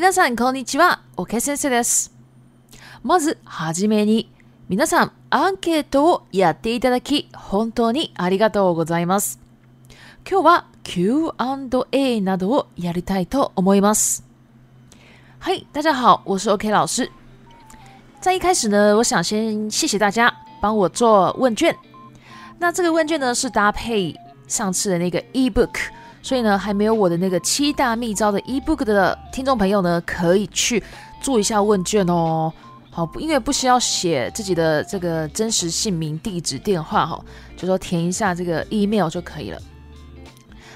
皆さんこんにちは、オケ先生です。まずはじめに、皆さんアンケートをやっていただき、本当にありがとうございます。今日は Q&A などをやりたいと思います。はい、大家好，我是 OK 老师。在一开始呢，我想先谢谢大家帮我做问卷。那这个问卷呢是搭配上次的那个 ebook，所以呢还没有我的那个七大秘招的 ebook 的听众朋友呢，可以去做一下问卷哦。好，因为不需要写自己的这个真实姓名、地址、电话哈，就说填一下这个 email 就可以了。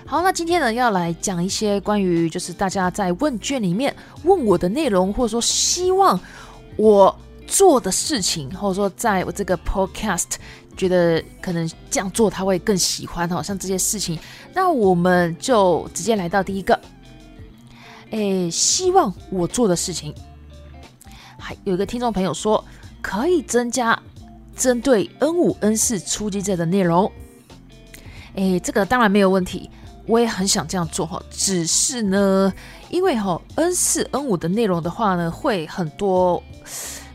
好，那今天呢要来讲一些关于就是大家在问卷里面问我的内容，或者说希望我。做的事情，或者说在我这个 podcast 觉得可能这样做他会更喜欢，好像这些事情，那我们就直接来到第一个，诶，希望我做的事情，还有一个听众朋友说可以增加针对 N 五 N 四初级者的内容，诶，这个当然没有问题，我也很想这样做哈，只是呢，因为哈 N 四 N 五的内容的话呢，会很多。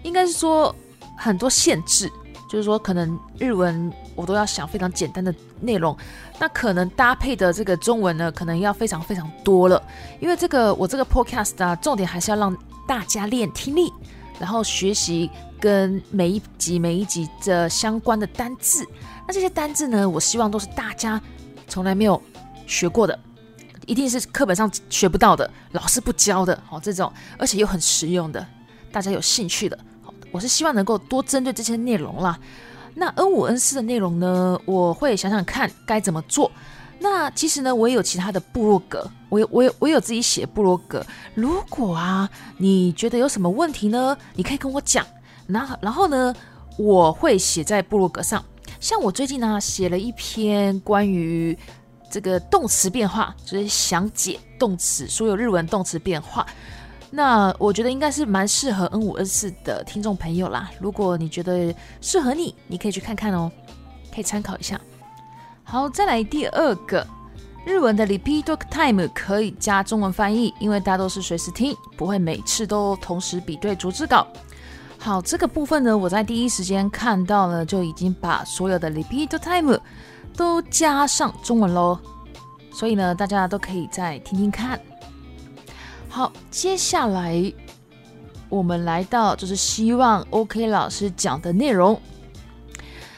应该是说很多限制，就是说可能日文我都要想非常简单的内容，那可能搭配的这个中文呢，可能要非常非常多了。因为这个我这个 podcast 啊，重点还是要让大家练听力，然后学习跟每一集每一集的相关的单字。那这些单字呢，我希望都是大家从来没有学过的，一定是课本上学不到的，老师不教的哦，这种而且又很实用的，大家有兴趣的。我是希望能够多针对这些内容啦。那 N 五 N 四的内容呢，我会想想看该怎么做。那其实呢，我也有其他的部落格，我有我有我有自己写部落格。如果啊，你觉得有什么问题呢，你可以跟我讲。那然后呢，我会写在部落格上。像我最近呢，写了一篇关于这个动词变化，就是详解动词所有日文动词变化。那我觉得应该是蛮适合 N 五 N 四的听众朋友啦。如果你觉得适合你，你可以去看看哦，可以参考一下。好，再来第二个，日文的 repeat time 可以加中文翻译，因为大家都是随时听，不会每次都同时比对逐字稿。好，这个部分呢，我在第一时间看到了，就已经把所有的 repeat time 都加上中文喽。所以呢，大家都可以再听听看。好，接下来我们来到就是希望 OK 老师讲的内容。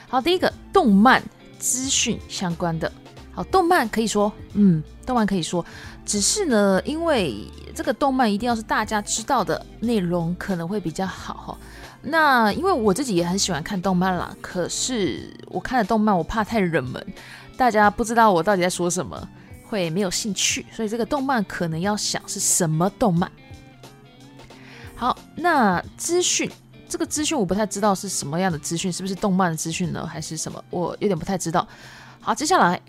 好，第一个动漫资讯相关的。好，动漫可以说，嗯，动漫可以说，只是呢，因为这个动漫一定要是大家知道的内容，可能会比较好哈。那因为我自己也很喜欢看动漫啦，可是我看的动漫我怕太冷门，大家不知道我到底在说什么。会没有兴趣，所以这个动漫可能要想是什么动漫。好，那资讯这个资讯我不太知道是什么样的资讯，是不是动漫的资讯呢，还是什么？我有点不太知道。好，接下来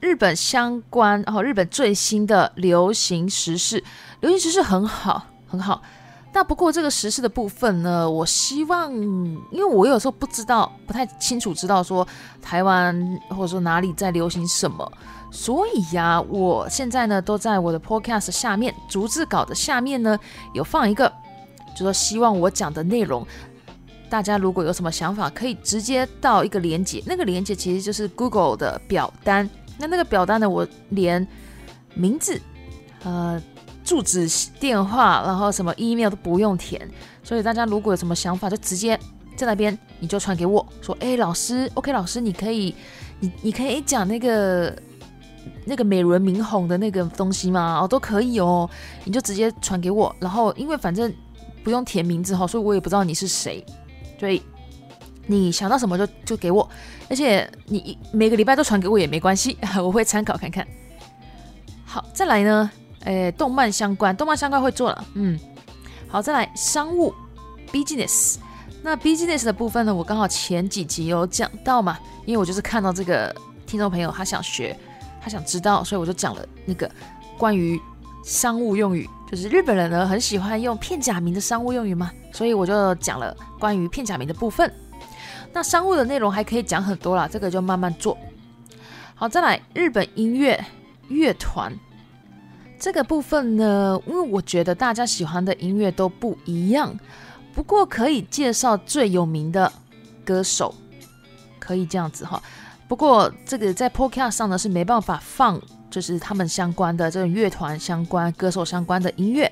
日本相关，然后日本最新的流行时事，流行时事很好，很好。那不过这个时事的部分呢，我希望，因为我有时候不知道，不太清楚知道说台湾或者说哪里在流行什么。所以呀，我现在呢都在我的 podcast 下面逐字稿的下面呢有放一个，就说希望我讲的内容，大家如果有什么想法，可以直接到一个连接，那个连接其实就是 Google 的表单。那那个表单呢，我连名字、呃住址、电话，然后什么 email 都不用填。所以大家如果有什么想法，就直接在那边你就传给我说，哎，老师，OK，老师，你可以，你你可以讲那个。那个美轮明红的那个东西吗？哦，都可以哦，你就直接传给我。然后，因为反正不用填名字哈，所以我也不知道你是谁，所以你想到什么就就给我，而且你每个礼拜都传给我也没关系，我会参考看看。好，再来呢，诶，动漫相关，动漫相关会做了，嗯，好，再来商务 business，那 business 的部分呢，我刚好前几集有讲到嘛，因为我就是看到这个听众朋友他想学，他想知道，所以我就讲了那个关于商务用语，就是日本人呢很喜欢用片假名的商务用语嘛，所以我就讲了关于片假名的部分。那商务的内容还可以讲很多啦，这个就慢慢做。好，再来日本音乐乐团这个部分呢，因为我觉得大家喜欢的音乐都不一样，不过可以介绍最有名的歌手，可以这样子哈。不过这个在 Podcast 上呢是没办法放，就是他们相关的这种乐团相关、歌手相关的音乐。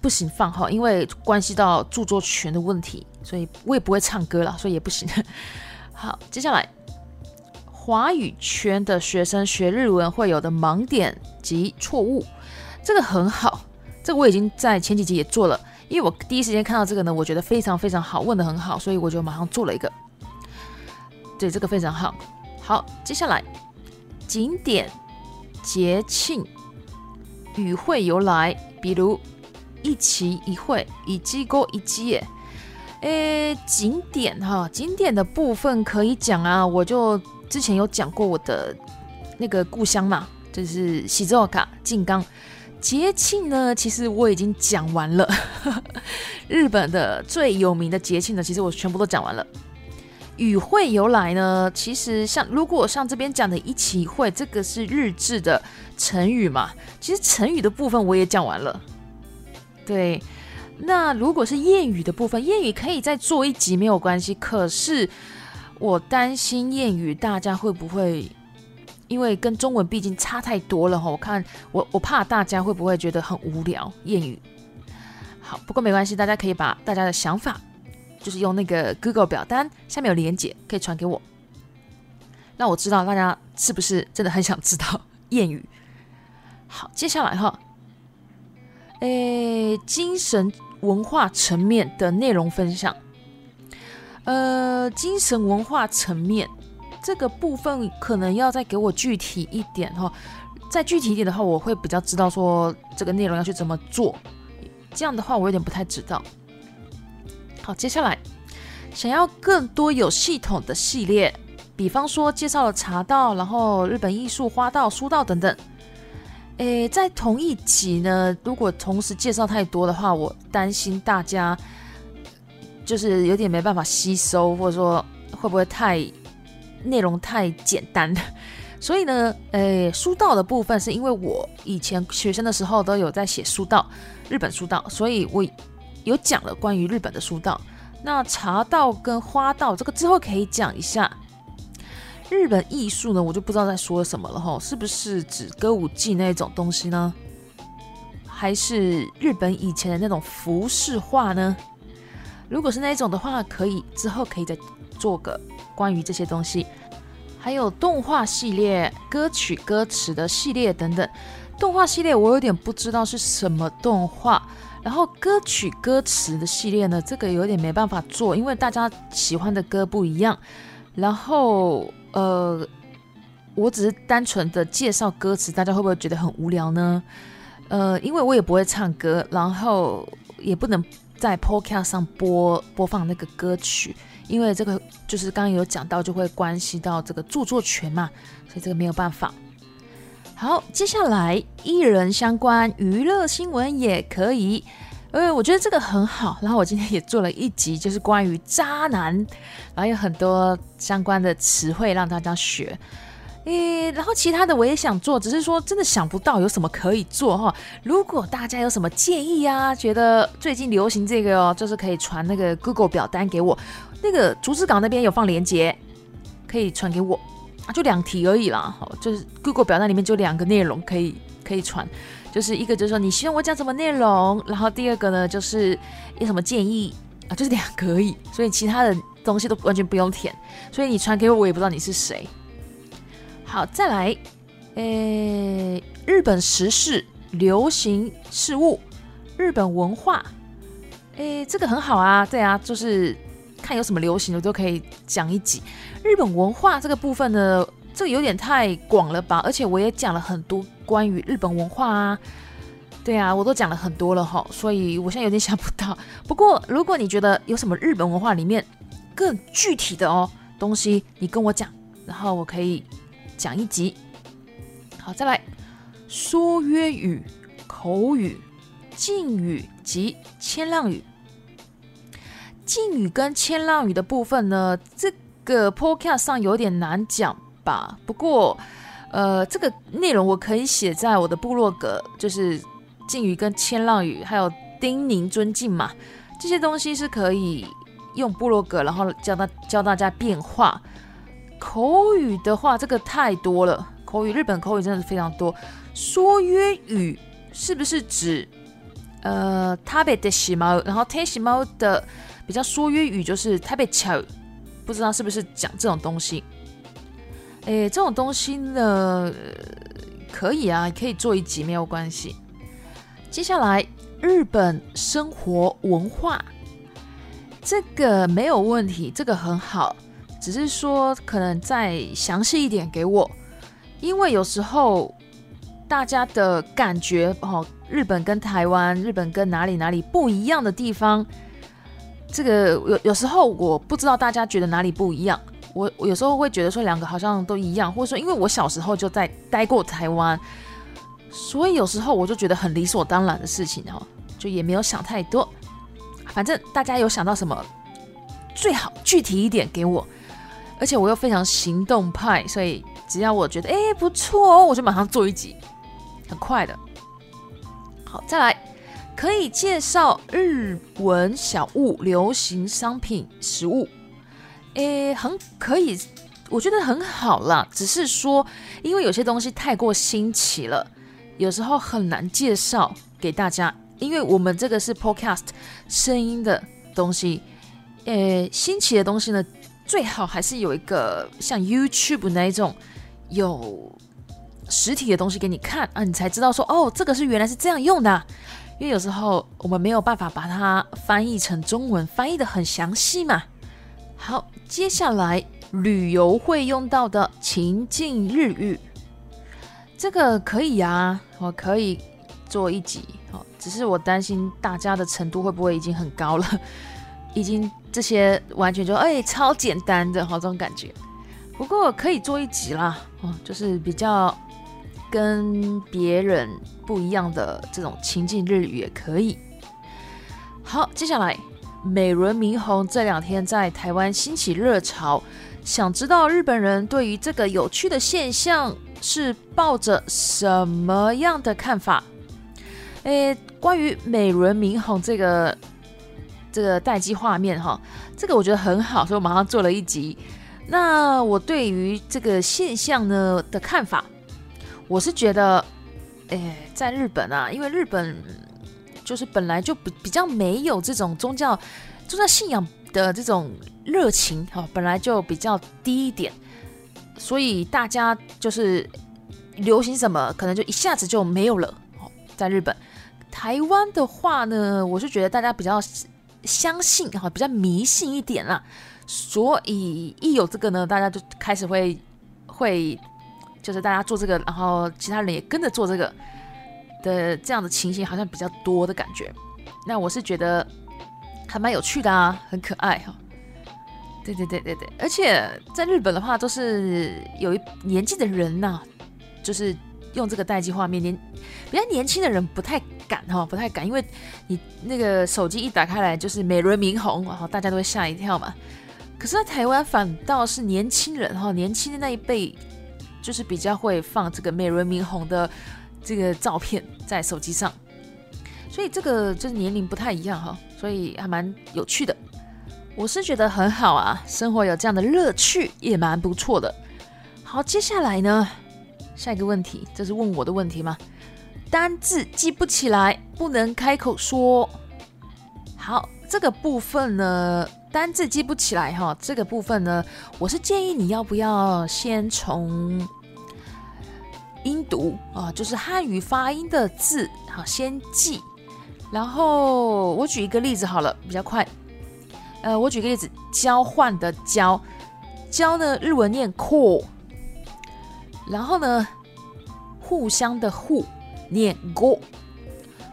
不行放哈，因为关系到著作权的问题，所以我也不会唱歌了，所以也不行。好，接下来华语圈的学生学日文会有的盲点及错误，这个很好，这个我已经在前几集也做了，因为我第一时间看到这个呢，我觉得非常非常好，问的很好，所以我就马上做了一个。对，这个非常好。好，接下来景点、节庆、语汇由来，比如。一期一会，一季过一季。诶，景点哈，景点的部分可以讲啊。我就之前有讲过我的那个故乡嘛，就是喜洲卡静冈。节庆呢，其实我已经讲完了。日本的最有名的节庆呢，其实我全部都讲完了。语汇由来呢，其实像如果像这边讲的一起会，这个是日志的成语嘛。其实成语的部分我也讲完了。对，那如果是谚语的部分，谚语可以再做一集没有关系。可是我担心谚语大家会不会，因为跟中文毕竟差太多了哈。我看我我怕大家会不会觉得很无聊谚语。好，不过没关系，大家可以把大家的想法，就是用那个 Google 表单下面有连接，可以传给我，让我知道大家是不是真的很想知道谚语。好，接下来哈。诶，精神文化层面的内容分享。呃，精神文化层面这个部分可能要再给我具体一点哈。再具体一点的话，我会比较知道说这个内容要去怎么做。这样的话，我有点不太知道。好，接下来想要更多有系统的系列，比方说介绍了茶道，然后日本艺术、花道、书道等等。诶，在同一集呢，如果同时介绍太多的话，我担心大家就是有点没办法吸收，或者说会不会太内容太简单。所以呢，诶，书道的部分是因为我以前学生的时候都有在写书道，日本书道，所以我有讲了关于日本的书道。那茶道跟花道这个之后可以讲一下。日本艺术呢，我就不知道在说什么了哈，是不是指歌舞伎那种东西呢？还是日本以前的那种服饰画呢？如果是那一种的话，可以之后可以再做个关于这些东西。还有动画系列、歌曲歌词的系列等等。动画系列我有点不知道是什么动画，然后歌曲歌词的系列呢，这个有点没办法做，因为大家喜欢的歌不一样，然后。呃，我只是单纯的介绍歌词，大家会不会觉得很无聊呢？呃，因为我也不会唱歌，然后也不能在 Podcast 上播播放那个歌曲，因为这个就是刚刚有讲到，就会关系到这个著作权嘛，所以这个没有办法。好，接下来艺人相关娱乐新闻也可以。呃，我觉得这个很好，然后我今天也做了一集，就是关于渣男，然后有很多相关的词汇让大家学。诶，然后其他的我也想做，只是说真的想不到有什么可以做哈。如果大家有什么建议啊，觉得最近流行这个哦，就是可以传那个 Google 表单给我，那个竹子港那边有放链接，可以传给我，啊就两题而已啦，好，就是 Google 表单里面就两个内容可以可以传。就是一个，就是说你希望我讲什么内容，然后第二个呢，就是有什么建议啊，就是两个而已，所以其他的东西都完全不用填，所以你传给我，我也不知道你是谁。好，再来，诶，日本时事、流行事物、日本文化，诶，这个很好啊，对啊，就是看有什么流行，的都可以讲一集。日本文化这个部分呢，这个有点太广了吧？而且我也讲了很多关于日本文化啊，对啊，我都讲了很多了哈，所以我现在有点想不到。不过如果你觉得有什么日本文化里面更具体的哦东西，你跟我讲，然后我可以讲一集。好，再来说约语、口语、敬语及谦让语。敬语跟谦让语的部分呢，这个 podcast 上有点难讲吧？不过，呃，这个内容我可以写在我的部落格，就是敬语跟谦让语，还有叮咛、尊敬嘛，这些东西是可以用部落格，然后教大教大家变化。口语的话，这个太多了，口语日本口语真的是非常多。说约语是不是指呃，他被的喜猫，然后 t 喜猫的？比较说粤语就是台北桥，不知道是不是讲这种东西？诶，这种东西呢，可以啊，可以做一集没有关系。接下来，日本生活文化，这个没有问题，这个很好，只是说可能再详细一点给我，因为有时候大家的感觉哦，日本跟台湾，日本跟哪里哪里不一样的地方。这个有有时候我不知道大家觉得哪里不一样，我我有时候会觉得说两个好像都一样，或者说因为我小时候就在待过台湾，所以有时候我就觉得很理所当然的事情哦，就也没有想太多。反正大家有想到什么，最好具体一点给我，而且我又非常行动派，所以只要我觉得哎不错哦，我就马上做一集，很快的。好，再来。可以介绍日文小物、流行商品、食物，诶，很可以，我觉得很好啦。只是说，因为有些东西太过新奇了，有时候很难介绍给大家。因为我们这个是 podcast 声音的东西，诶，新奇的东西呢，最好还是有一个像 YouTube 那一种有实体的东西给你看啊，你才知道说，哦，这个是原来是这样用的。因为有时候我们没有办法把它翻译成中文，翻译的很详细嘛。好，接下来旅游会用到的情境日语，这个可以呀，我可以做一集。哦，只是我担心大家的程度会不会已经很高了，已经这些完全就哎超简单的，好这种感觉。不过可以做一集啦，哦，就是比较。跟别人不一样的这种情境日语也可以。好，接下来美轮明宏这两天在台湾兴起热潮，想知道日本人对于这个有趣的现象是抱着什么样的看法？诶，关于美轮明宏这个这个待机画面哈，这个我觉得很好，所以我马上做了一集。那我对于这个现象呢的看法？我是觉得，诶，在日本啊，因为日本就是本来就比比较没有这种宗教宗教信仰的这种热情哈，本来就比较低一点，所以大家就是流行什么，可能就一下子就没有了。哦，在日本，台湾的话呢，我是觉得大家比较相信哈，比较迷信一点啦，所以一有这个呢，大家就开始会会。就是大家做这个，然后其他人也跟着做这个的这样的情形，好像比较多的感觉。那我是觉得还蛮有趣的啊，很可爱哈。对对对对对，而且在日本的话，都是有一年纪的人呐，就是用这个待机画面，年比较年轻的人不太敢哈，不太敢，因为你那个手机一打开来就是美轮明红，然后大家都会吓一跳嘛。可是，在台湾反倒是年轻人哈，年轻的那一辈。就是比较会放这个美轮明红的这个照片在手机上，所以这个就是年龄不太一样哈，所以还蛮有趣的。我是觉得很好啊，生活有这样的乐趣也蛮不错的。好，接下来呢，下一个问题，这是问我的问题吗？单字记不起来，不能开口说。好，这个部分呢。单字记不起来哈，这个部分呢，我是建议你要不要先从音读啊，就是汉语发音的字好先记，然后我举一个例子好了，比较快。呃，我举个例子，交换的交，交呢日文念 call，然后呢，互相的互念 go，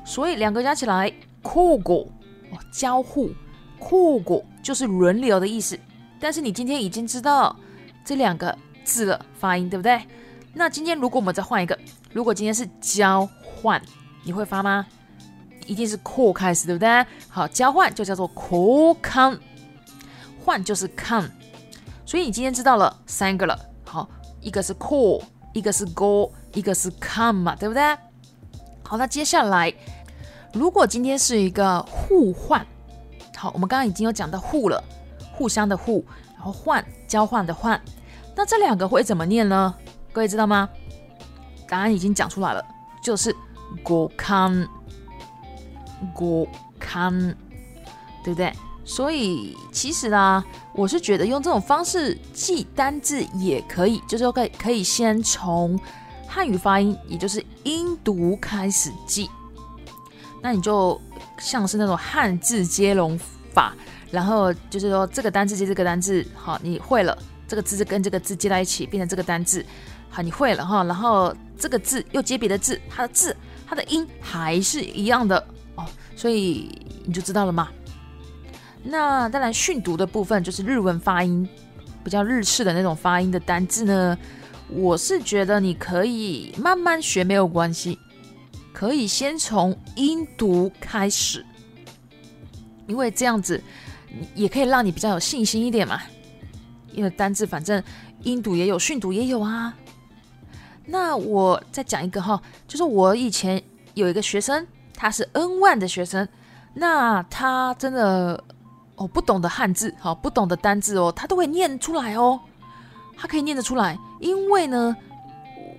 所以两个加起来 call go，哦，交互 call go 就是轮流的意思。但是你今天已经知道这两个字了，发音对不对？那今天如果我们再换一个，如果今天是交换，你会发吗？一定是 call 开始，对不对？好，交换就叫做 call come，换就是 come，所以你今天知道了三个了。好，一个是 call，一个是 go，一个是 come 嘛，对不对？好，那接下来如果今天是一个互换，好，我们刚刚已经有讲到互了，互相的互，然后换交换的换，那这两个会怎么念呢？各位知道吗？答案已经讲出来了，就是 go come。go come，对不对？所以其实呢，我是觉得用这种方式记单字也可以，就是可以可以先从汉语发音，也就是音读开始记。那你就像是那种汉字接龙法，然后就是说这个单字接这个单字，好，你会了，这个字跟这个字接在一起变成这个单字，好，你会了哈，然后这个字又接别的字，它的字它的音还是一样的哦。所以你就知道了吗？那当然，训读的部分就是日文发音比较日式的那种发音的单字呢。我是觉得你可以慢慢学没有关系，可以先从音读开始，因为这样子也可以让你比较有信心一点嘛。因为单字反正音读也有，训读也有啊。那我再讲一个哈，就是我以前有一个学生。他是 N 万的学生，那他真的哦不懂得汉字，好不懂得单字哦，他都会念出来哦，他可以念得出来。因为呢，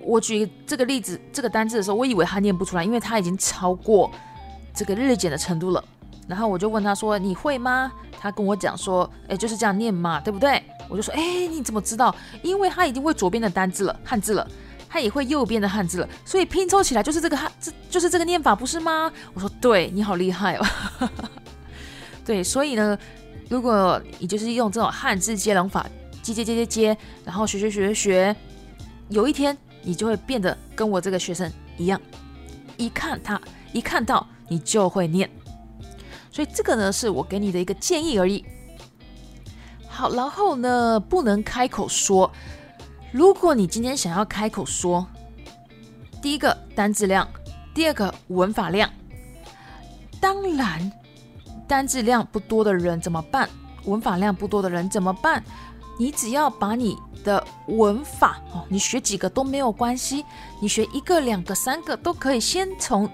我举这个例子，这个单字的时候，我以为他念不出来，因为他已经超过这个日检的程度了。然后我就问他说：“你会吗？”他跟我讲说：“哎，就是这样念嘛，对不对？”我就说：“哎，你怎么知道？因为他已经会左边的单字了，汉字了。”他也会右边的汉字了，所以拼凑起来就是这个汉，这就是这个念法，不是吗？我说对，你好厉害哦。对，所以呢，如果你就是用这种汉字接龙法，接接接接接，然后学学学学学，有一天你就会变得跟我这个学生一样，一看他一看到你就会念。所以这个呢是我给你的一个建议而已。好，然后呢不能开口说。如果你今天想要开口说，第一个单字量，第二个文法量，当然单字量不多的人怎么办？文法量不多的人怎么办？你只要把你的文法哦，你学几个都没有关系，你学一个、两个、三个都可以。先从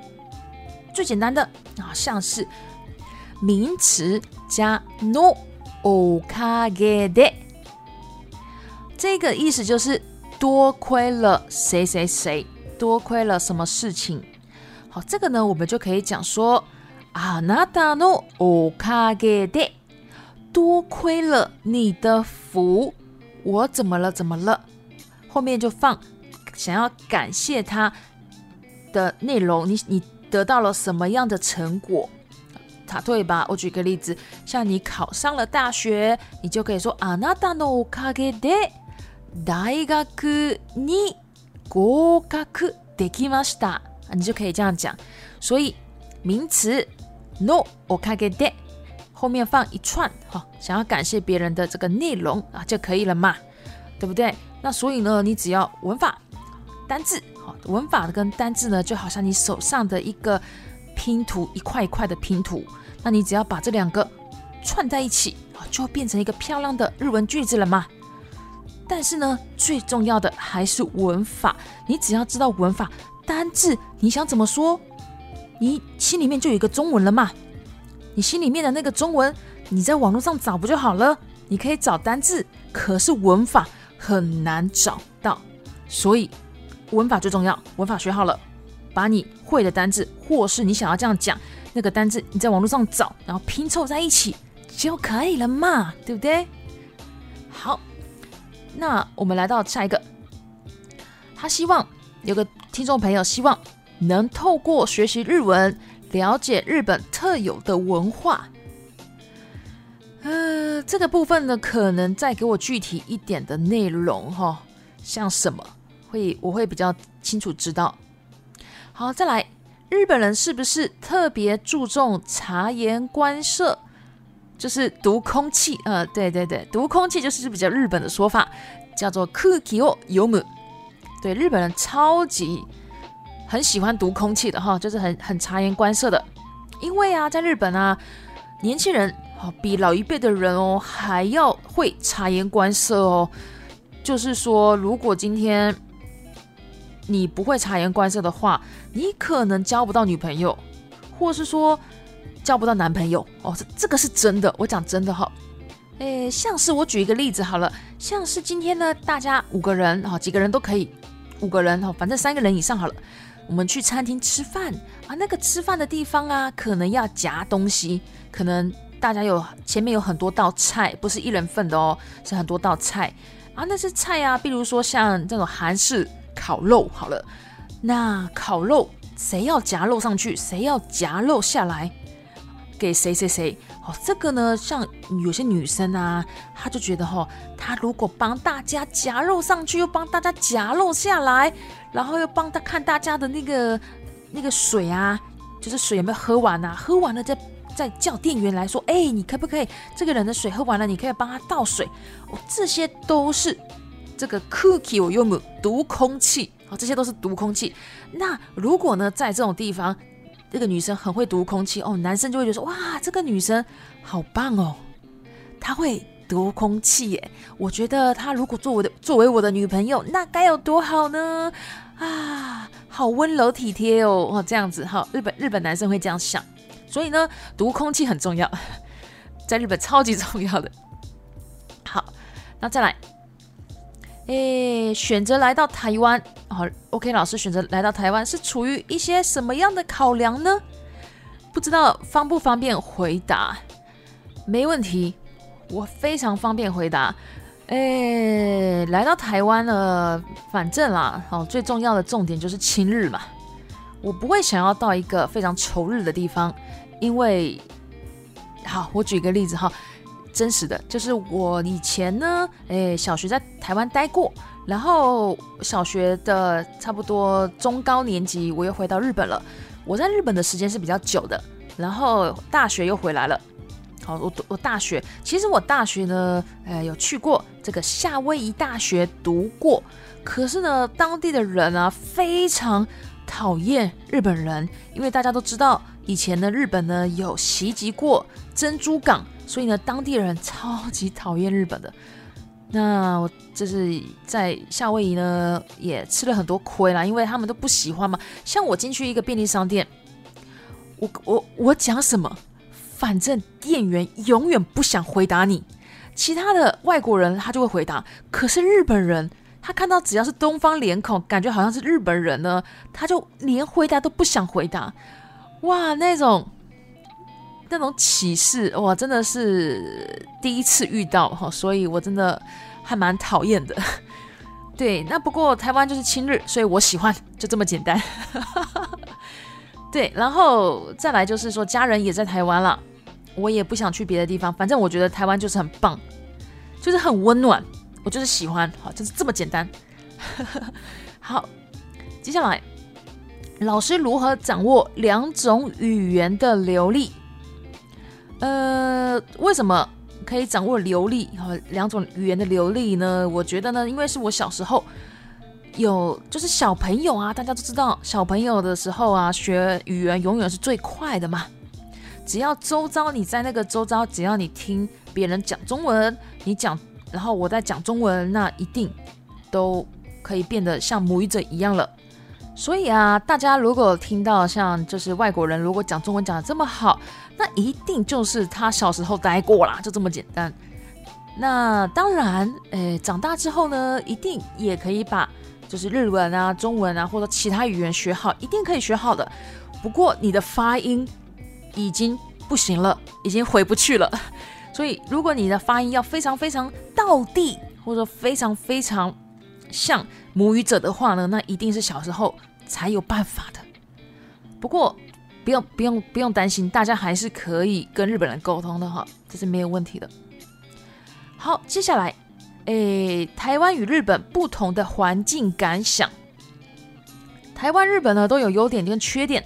最简单的啊，像是名词加 no o k a g e d 这个意思就是多亏了谁谁谁，多亏了什么事情。好，这个呢，我们就可以讲说啊，那达诺おかげで，多亏了你的福，我怎么了？怎么了？后面就放想要感谢他的内容，你你得到了什么样的成果？他对吧？我举个例子，像你考上了大学，你就可以说あなたのおかげで。 大学に合格できました。你就可以这样讲。所以名词 no おかげで后面放一串哈，想要感谢别人的这个内容啊就可以了嘛，对不对？那所以呢，你只要文法、单字，好，文法跟单字呢，就好像你手上的一个拼图，一块一块的拼图。那你只要把这两个串在一起啊，就变成一个漂亮的日文句子了嘛。 但是呢，最重要的还是文法。你只要知道文法单字，你想怎么说，你心里面就有一个中文了嘛。你心里面的那个中文，你在网络上找不就好了？你可以找单字，可是文法很难找到。所以文法最重要，文法学好了，把你会的单字，或是你想要这样讲那个单字，你在网络上找，然后拼凑在一起就可以了嘛，对不对？好。那我们来到下一个，他希望有个听众朋友希望能透过学习日文了解日本特有的文化。呃，这个部分呢，可能再给我具体一点的内容哈，像什么会我会比较清楚知道。好，再来，日本人是不是特别注重察言观色，就是读空气？呃，对对对，读空气就是比较日本的说法，叫做 “cookie 哦 yomu”。对，日本人超级很喜欢读空气的哈，就是很很察言观色的。因为啊，在日本啊，年轻人。哦，比老一辈的人哦还要会察言观色哦。就是说，如果今天你不会察言观色的话，你可能交不到女朋友，或是说交不到男朋友哦。这这个是真的，我讲真的哈。诶，像是我举一个例子好了，像是今天呢，大家五个人哈，几个人都可以，五个人哈，反正三个人以上好了。我们去餐厅吃饭啊，那个吃饭的地方啊，可能要夹东西，可能。大家有前面有很多道菜，不是一人份的哦，是很多道菜啊。那些菜啊，比如说像这种韩式烤肉，好了，那烤肉谁要夹肉上去，谁要夹肉下来给谁谁谁。哦，这个呢，像有些女生啊，她就觉得哈，她如果帮大家夹肉上去，又帮大家夹肉下来，然后又帮他看大家的那个那个水啊，就是水有没有喝完啊？喝完了再。再叫店员来说，哎，你可不可以这个人的水喝完了，你可以帮他倒水哦。这些都是这个 cookie 我用的毒空气哦，这些都是毒空气。那如果呢，在这种地方，这个女生很会读空气哦，男生就会觉得说，哇，这个女生好棒哦，她会读空气耶。我觉得她如果做我的作为我的女朋友，那该有多好呢？啊，好温柔体贴哦，哦，这样子哈，日本日本男生会这样想。所以呢，读空气很重要，在日本超级重要的。好，那再来，诶，选择来到台湾，好，OK，老师选择来到台湾是处于一些什么样的考量呢？不知道方不方便回答？没问题，我非常方便回答。诶，来到台湾呢，反正啦，好，最重要的重点就是亲日嘛，我不会想要到一个非常仇日的地方。因为，好，我举个例子哈，真实的就是我以前呢，诶，小学在台湾待过，然后小学的差不多中高年级，我又回到日本了。我在日本的时间是比较久的，然后大学又回来了。好，我我大学其实我大学呢，诶，有去过这个夏威夷大学读过，可是呢，当地的人啊，非常讨厌日本人，因为大家都知道。以前呢，日本呢有袭击过珍珠港，所以呢，当地人超级讨厌日本的。那我就是在夏威夷呢，也吃了很多亏啦，因为他们都不喜欢嘛。像我进去一个便利商店，我我我讲什么，反正店员永远不想回答你。其他的外国人他就会回答，可是日本人他看到只要是东方脸孔，感觉好像是日本人呢，他就连回答都不想回答。哇，那种那种启示哇，真的是第一次遇到哈，所以我真的还蛮讨厌的。对，那不过台湾就是亲日，所以我喜欢，就这么简单。对，然后再来就是说家人也在台湾了，我也不想去别的地方，反正我觉得台湾就是很棒，就是很温暖，我就是喜欢，好，就是这么简单。好，接下来。老师如何掌握两种语言的流利？呃，为什么可以掌握流利和两种语言的流利呢？我觉得呢，因为是我小时候有，就是小朋友啊，大家都知道，小朋友的时候啊，学语言永远是最快的嘛。只要周遭你在那个周遭，只要你听别人讲中文，你讲，然后我在讲中文，那一定都可以变得像母语者一样了。所以啊，大家如果听到像就是外国人如果讲中文讲的这么好，那一定就是他小时候待过啦，就这么简单。那当然，诶，长大之后呢，一定也可以把就是日文啊、中文啊或者其他语言学好，一定可以学好的。不过你的发音已经不行了，已经回不去了。所以如果你的发音要非常非常到地，或者说非常非常像母语者的话呢，那一定是小时候。才有办法的。不过不用不用不用担心，大家还是可以跟日本人沟通的哈，这是没有问题的。好，接下来，诶，台湾与日本不同的环境感想。台湾、日本呢都有优点跟缺点。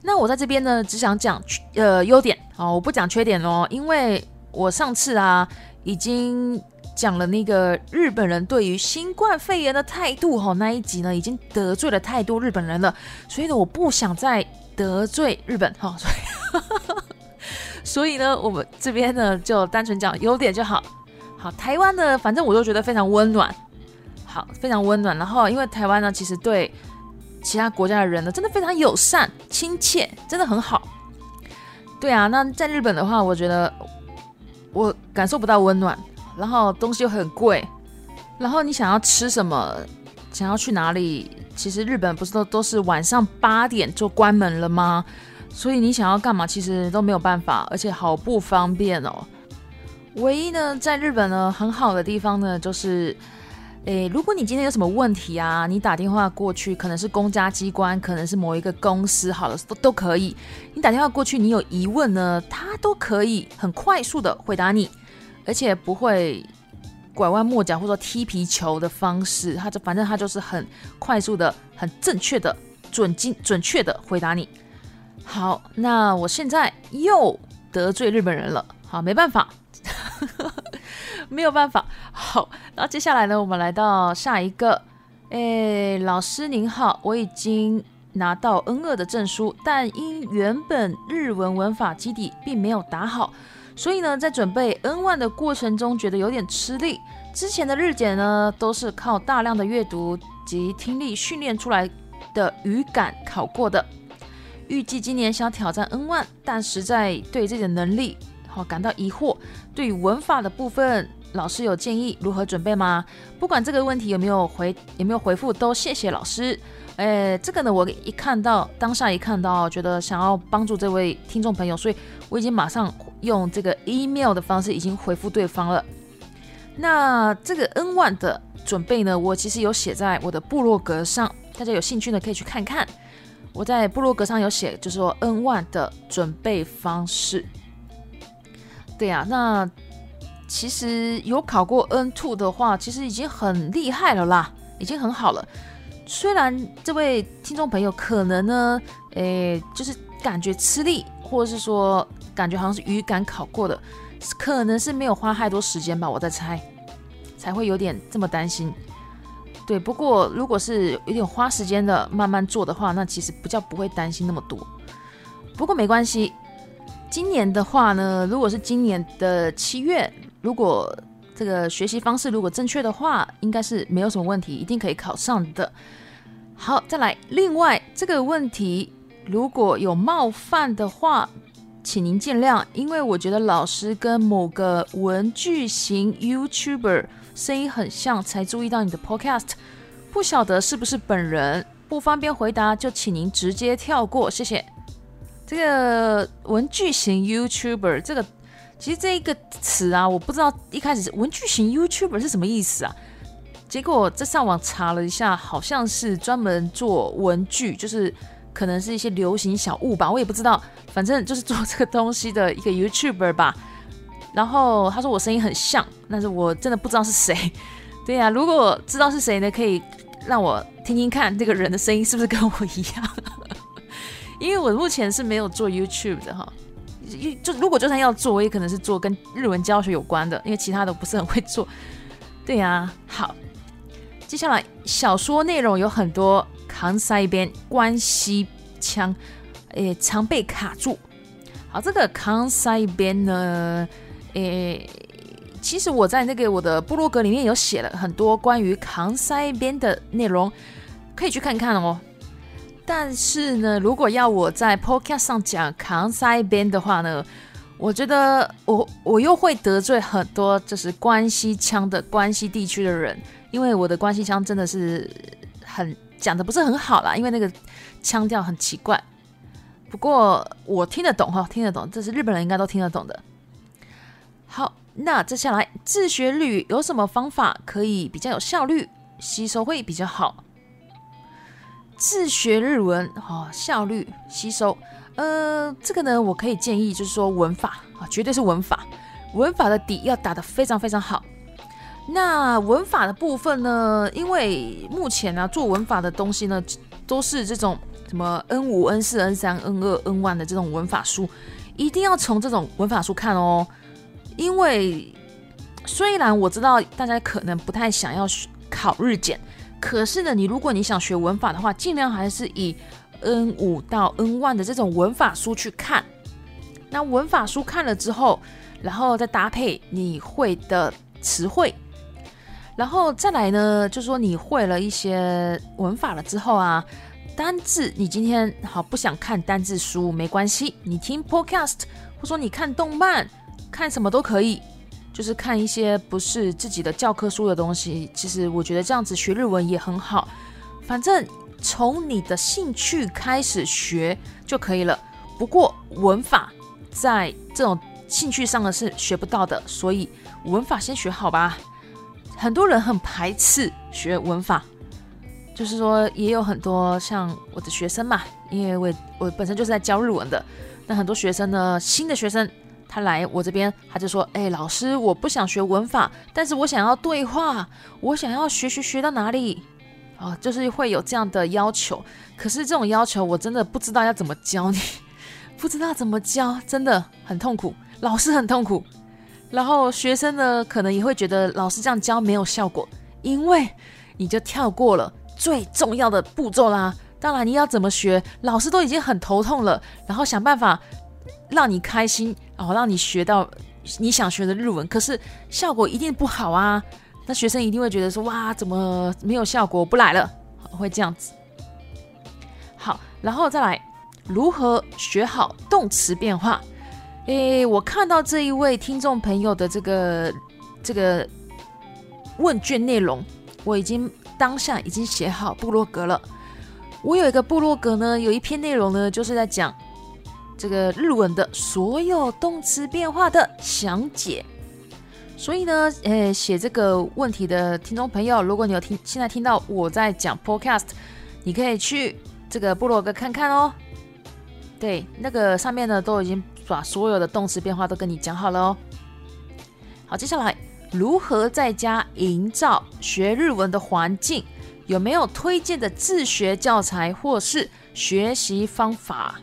那我在这边呢，只想讲呃优点哦，我不讲缺点哦，因为我上次啊已经讲了那个日本人对于新冠肺炎的态度哈，那一集呢已经得罪了太多日本人了，所以呢我不想再得罪日本哈，所以 所以呢我们这边呢就单纯讲优点就好。好，台湾呢反正我都觉得非常温暖，好非常温暖。然后因为台湾呢其实对其他国家的人呢，真的非常友善、亲切，真的很好。对啊，那在日本的话，我觉得我感受不到温暖，然后东西又很贵，然后你想要吃什么，想要去哪里，其实日本不是都都是晚上八点就关门了吗？所以你想要干嘛，其实都没有办法，而且好不方便哦。唯一呢，在日本呢，很好的地方呢，就是。诶，如果你今天有什么问题啊，你打电话过去，可能是公家机关，可能是某一个公司，好了，都都可以。你打电话过去，你有疑问呢，他都可以很快速的回答你，而且不会拐弯抹角或者说踢皮球的方式，他就反正他就是很快速的、很正确的、准精准确的回答你。好，那我现在又得罪日本人了，好，没办法。没有办法。好，那接下来呢？我们来到下一个。哎，老师您好，我已经拿到 N 二的证书，但因原本日文文法基底并没有打好，所以呢，在准备 N one 的过程中觉得有点吃力。之前的日检呢，都是靠大量的阅读及听力训练出来的语感考过的。预计今年想挑战 N one，但实在对自己的能力好感到疑惑。对于文法的部分。老师有建议如何准备吗？不管这个问题有没有回有没有回复，都谢谢老师。诶，这个呢，我一看到当下一看到，觉得想要帮助这位听众朋友，所以我已经马上用这个 email 的方式已经回复对方了。那这个 N one 的准备呢，我其实有写在我的部落格上，大家有兴趣呢可以去看看。我在部落格上有写，就是说 N one 的准备方式。对呀，那。其实有考过 N two 的话，其实已经很厉害了啦，已经很好了。虽然这位听众朋友可能呢，诶，就是感觉吃力，或者是说感觉好像是语感考过的，可能是没有花太多时间吧，我在猜，才会有点这么担心。对，不过如果是有点花时间的慢慢做的话，那其实不叫不会担心那么多。不过没关系，今年的话呢，如果是今年的七月。如果这个学习方式如果正确的话，应该是没有什么问题，一定可以考上的。好，再来，另外这个问题如果有冒犯的话，请您见谅，因为我觉得老师跟某个文具型 YouTuber 声音很像，才注意到你的 Podcast，不晓得是不是本人，不方便回答，就请您直接跳过，谢谢。这个文具型 YouTuber 这个。其实这一个词啊，我不知道一开始是文具型 YouTuber 是什么意思啊？结果在上网查了一下，好像是专门做文具，就是可能是一些流行小物吧，我也不知道，反正就是做这个东西的一个 YouTuber 吧。然后他说我声音很像，但是我真的不知道是谁。对呀，如果知道是谁呢，可以让我听听看这个人的声音是不是跟我一样？因为我目前是没有做 YouTube 的哈。就如果就算要做，我也可能是做跟日文教学有关的，因为其他的不是很会做。对呀，好，接下来小说内容有很多扛塞边关西腔，诶，常被卡住。好，这个扛塞边呢，诶，其实我在那个我的部落格里面有写了很多关于扛塞边的内容，可以去看看哦。但是呢，如果要我在 podcast 上讲扛塞边的话呢，我觉得我我又会得罪很多就是关西腔的关西地区的人，因为我的关西腔真的是很讲的不是很好啦，因为那个腔调很奇怪。不过我听得懂哈，听得懂，这是日本人应该都听得懂的。好，那接下来自学日语有什么方法可以比较有效率，吸收会比较好？自学日文，哦，效率吸收，呃，这个呢，我可以建议就是说文法啊，绝对是文法，文法的底要打得非常非常好。那文法的部分呢，因为目前呢做文法的东西呢，都是这种什么 N 五、N 四、N 三、N 二、N one 的这种文法书，一定要从这种文法书看哦。因为虽然我知道大家可能不太想要考日检，可是呢，你如果你想学文法的话，尽量还是以 N 五到 N 万的这种文法书去看。那文法书看了之后，然后再搭配你会的词汇。然后再来呢，就是说你会了一些文法了之后啊，单字你今天好不想看单字书没关系，你听 podcast 或说你看动漫，看什么都可以，就是看一些不是自己的教科书的东西。其实我觉得这样子学日文也很好，反正从你的兴趣开始学就可以了。不过文法在这种兴趣上呢是学不到的，所以文法先学好吧。很多人很排斥学文法，就是说也有很多像我的学生嘛，因为我我本身就是在教日文的。那很多学生呢，新的学生他来我这边，他就说：“哎，老师，我不想学文法，但是我想要对话，我想要学学学到哪里啊？”就是会有这样的要求。可是这种要求我真的不知道要怎么教你，不知道怎么教，真的很痛苦，老师很痛苦。然后学生呢，可能也会觉得老师这样教没有效果，因为你就跳过了最重要的步骤啦。当然，你要怎么学，老师都已经很头痛了，然后想办法让你开心，然后让你学到你想学的日文，可是效果一定不好啊。那学生一定会觉得说，哇，怎么没有效果，不来了，会这样子。好，然后再来如何学好动词变化。诶，我看到这一位听众朋友的这个这个问卷内容，我已经当下已经写好部落格了。我有一个部落格呢，有一篇内容呢，就是在讲这个日文的所有动词变化的详解。所以呢，诶，写这个问题的听众朋友，如果你有听现在听到我在讲 Podcast，你可以去这个部落格看看哦。对，那个上面呢都已经。把所有的动词变化都跟你讲好了哦。好，接下来如何在家营造学日文的环境？有没有推荐的自学教材或是学习方法？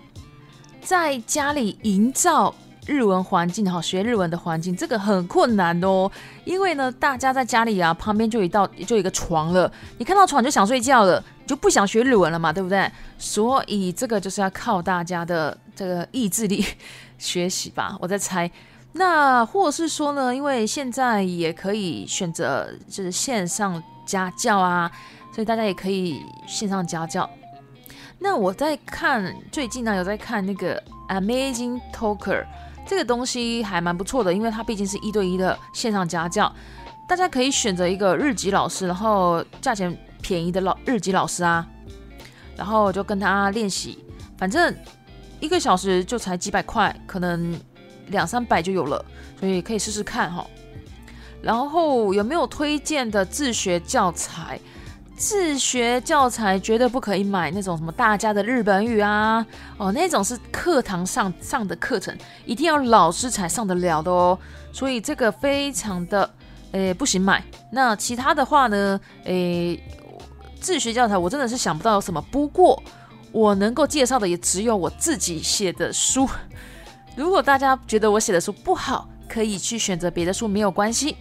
在家里营造日文环境，好学日文的环境，这个很困难哦。因为呢，大家在家里啊，旁边就一道就一个床了，你看到床就想睡觉了，就不想学日文了嘛，对不对？所以这个就是要靠大家的这个意志力。学习吧，我在猜。那或者是说呢，因为现在也可以选择就是线上家教啊，所以大家也可以线上家教。那我在看最近呢，有在看那个 Amazing Talker 这个东西还蛮不错的，因为它毕竟是一对一的线上家教，大家可以选择一个日籍老师，然后价钱便宜的老日籍老师啊，然后就跟他练习，反正。一个小时就才几百块，可能两三百就有了，所以可以试试看哈。然后有没有推荐的自学教材？自学教材绝对不可以买那种什么大家的日本语啊，哦，那种是课堂上上的课程，一定要老师才上得了的哦。所以这个非常的诶不行买。那其他的话呢？诶，自学教材我真的是想不到有什么。不过。我能够介绍的也只有我自己写的书。如果大家觉得我写的书不好，可以去选择别的书，没有关系。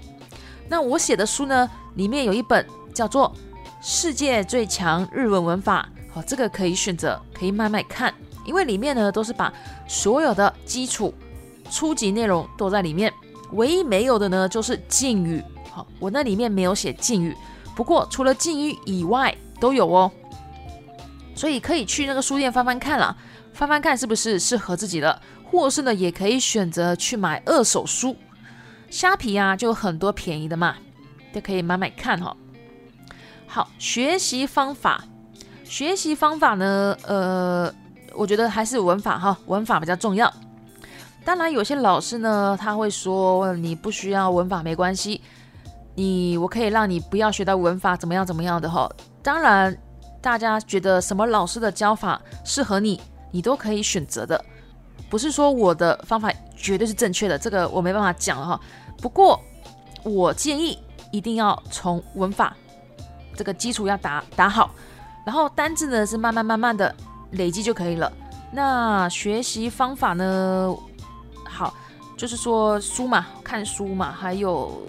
那我写的书呢，里面有一本叫做《世界最强日文文法》，好，这个可以选择，可以慢慢看，因为里面呢都是把所有的基础、初级内容都在里面，唯一没有的呢就是敬语。好，我那里面没有写敬语，不过除了敬语以外都有哦。所以可以去那个书店翻翻看啦，翻翻看是不是适合自己的，或是呢也可以选择去买二手书，虾皮啊就有很多便宜的嘛，都可以买买看哈。好，学习方法，学习方法呢，呃，我觉得还是文法哈，文法比较重要。当然有些老师呢他会说你不需要文法没关系，你我可以让你不要学到文法怎么样怎么样的哈，当然。大家觉得什么老师的教法适合你，你都可以选择的。不是说我的方法绝对是正确的，这个我没办法讲了哈。不过我建议一定要从文法这个基础要打打好，然后单字呢是慢慢慢慢的累积就可以了。那学习方法呢，好，就是说书嘛，看书嘛，还有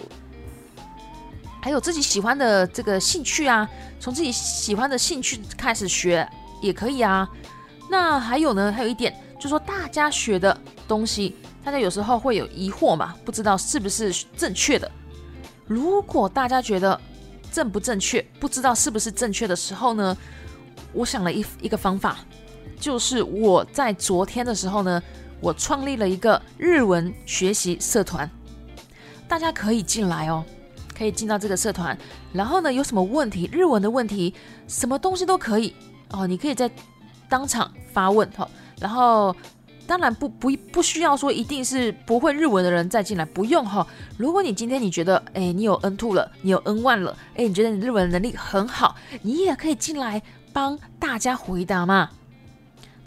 还有自己喜欢的这个兴趣啊，从自己喜欢的兴趣开始学也可以啊。那还有呢，还有一点，就是说大家学的东西，大家有时候会有疑惑嘛，不知道是不是正确的。如果大家觉得正不正确，不知道是不是正确的时候呢，我想了一一个方法，就是我在昨天的时候呢，我创立了一个日文学习社团，大家可以进来哦，可以进到这个社团，然后呢，有什么问题，日文的问题，什么东西都可以哦，你可以在。当场发问哈，然后当然不不不需要说一定是不会日文的人再进来，不用哈。如果你今天你觉得哎你有 N two 了，你有 N one 了，哎你觉得你日文能力很好，你也可以进来帮大家回答嘛。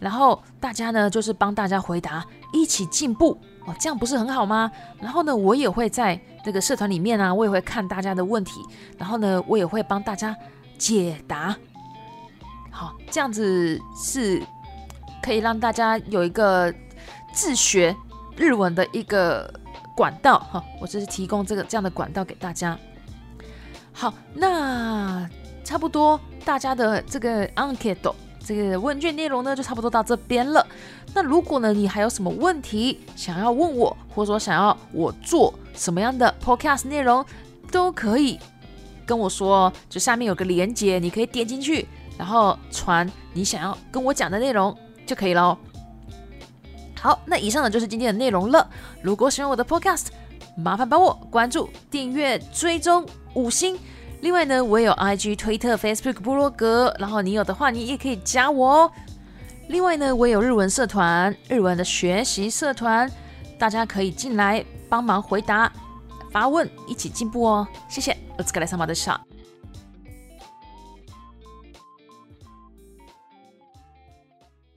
然后大家呢就是帮大家回答，一起进步哦，这样不是很好吗？然后呢我也会在这个社团里面啊，我也会看大家的问题，然后呢我也会帮大家解答。好，这样子是可以让大家有一个自学日文的一个管道哈。我就是提供这个这样的管道给大家。好，那差不多大家的这个 enquete 这个问卷内容呢，就差不多到这边了。那如果呢，你还有什么问题想要问我，或者说想要我做什么样的 podcast 内容，都可以跟我说。就下面有个链接，你可以点进去。然后传你想要跟我讲的内容就可以了。好，那以上呢就是今天的内容了。如果喜欢我的 Podcast，麻烦帮我关注、订阅、追踪五星。另外呢，我有 IG、推特、Facebook、部落格，然后你有的话，你也可以加我哦。另外呢，我有日文社团、日文的学习社团，大家可以进来帮忙回答、发问，一起进步哦。谢谢，，Let's get some other shot。